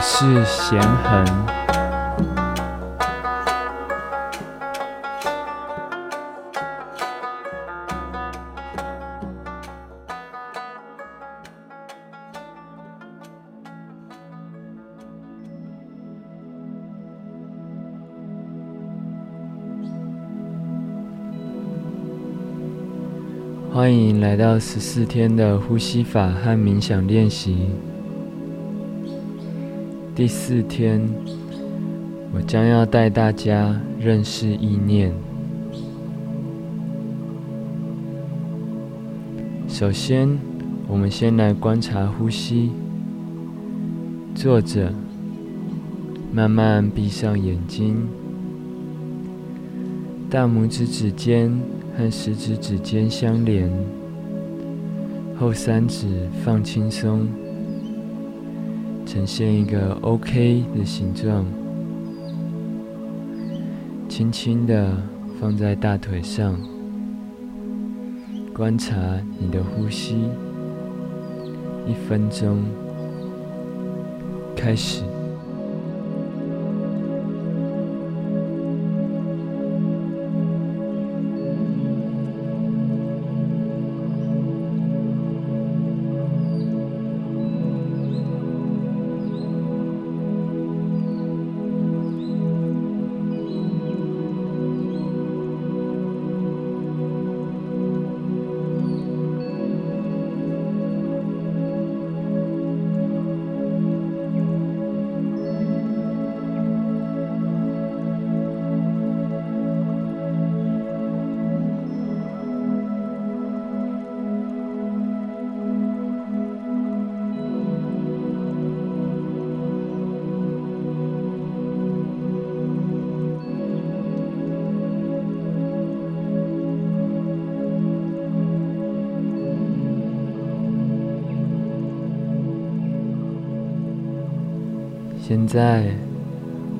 是贤恒，欢迎来到十四天的呼吸法和冥想练习。第四天，我将要带大家认识意念。首先，我们先来观察呼吸。坐着，慢慢闭上眼睛，大拇指指尖和食指指尖相连，后三指放轻松。呈现一个 OK 的形状，轻轻的放在大腿上，观察你的呼吸，一分钟，开始。现在，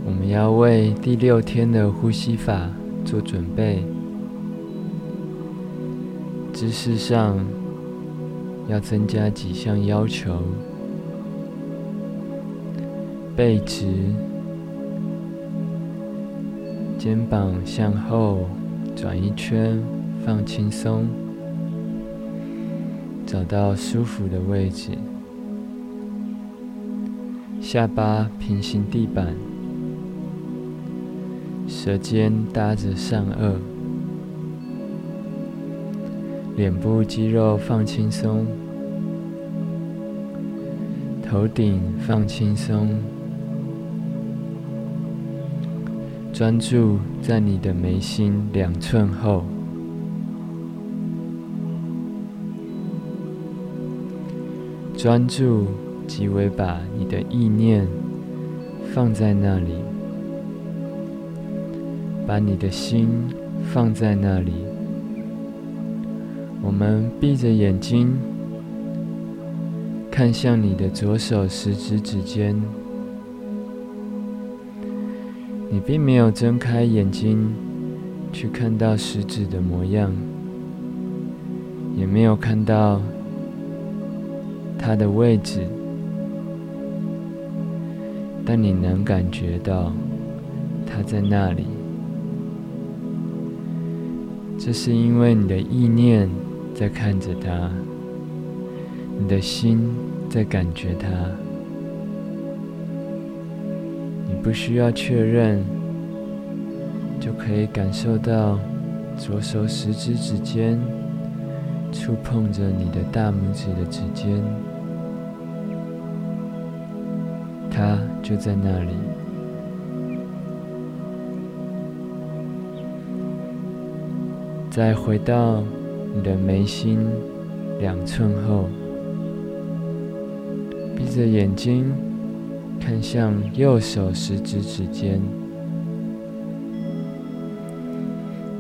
我们要为第六天的呼吸法做准备。姿势上要增加几项要求：背直，肩膀向后转一圈，放轻松，找到舒服的位置。下巴平行地板，舌尖搭着上颚，脸部肌肉放轻松，头顶放轻松，专注在你的眉心两寸后，专注。即为把你的意念放在那里，把你的心放在那里。我们闭着眼睛，看向你的左手食指指尖。你并没有睁开眼睛去看到食指的模样，也没有看到它的位置。但你能感觉到它在那里，这是因为你的意念在看着它，你的心在感觉它。你不需要确认，就可以感受到左手食指指尖触碰着你的大拇指的指尖。它就在那里。再回到你的眉心两寸后，闭着眼睛看向右手食指指尖，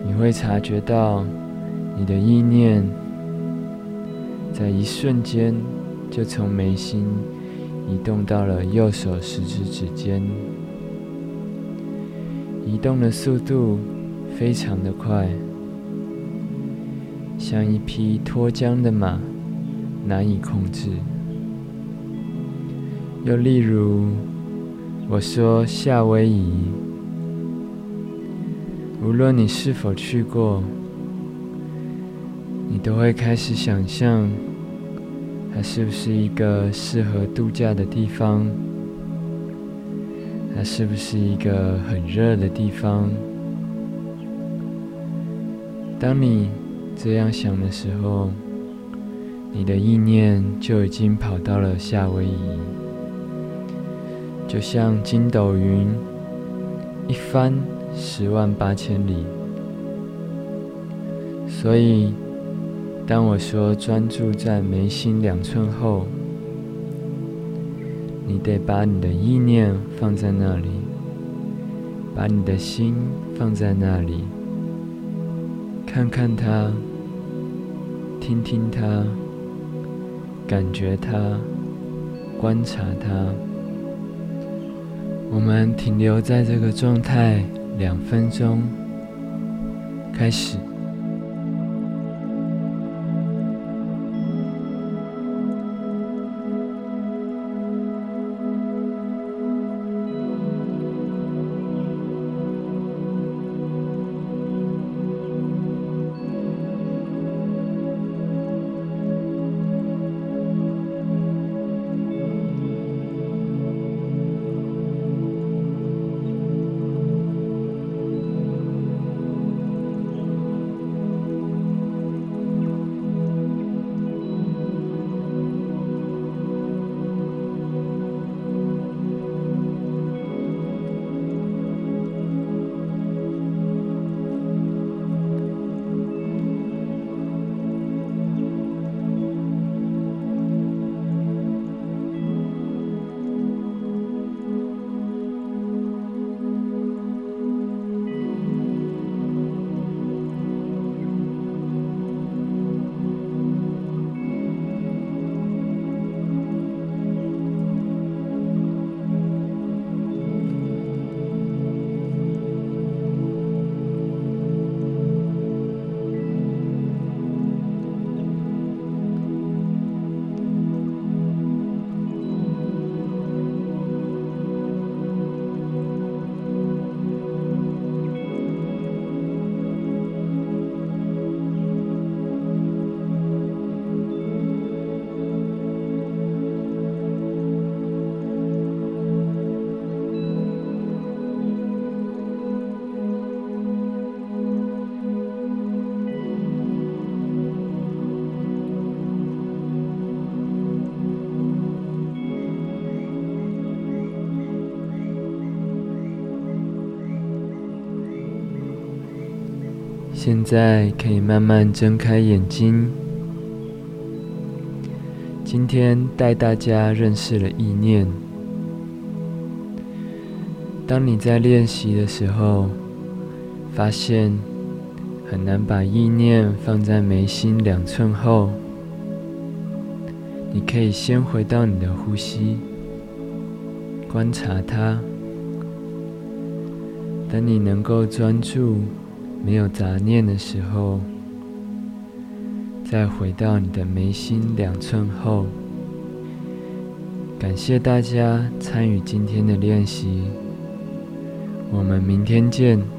你会察觉到你的意念在一瞬间就从眉心。移动到了右手食指指尖，移动的速度非常的快，像一匹脱缰的马，难以控制。又例如，我说夏威夷，无论你是否去过，你都会开始想象，它是不是一个适合度假的地方？它是不是一个很热的地方？当你这样想的时候，你的意念就已经跑到了夏威夷，就像筋斗云，一翻十万八千里。所以，当我说专注在眉心两寸后，你得把你的意念放在那里，把你的心放在那里，看看它，听听它，感觉它，观察它。我们停留在这个状态两分钟，开始。现在可以慢慢睁开眼睛。今天带大家认识了意念。当你在练习的时候，发现很难把意念放在眉心两寸后，你可以先回到你的呼吸，观察它。等你能够专注。没有杂念的时候，再回到你的眉心两寸后。感谢大家参与今天的练习，我们明天见。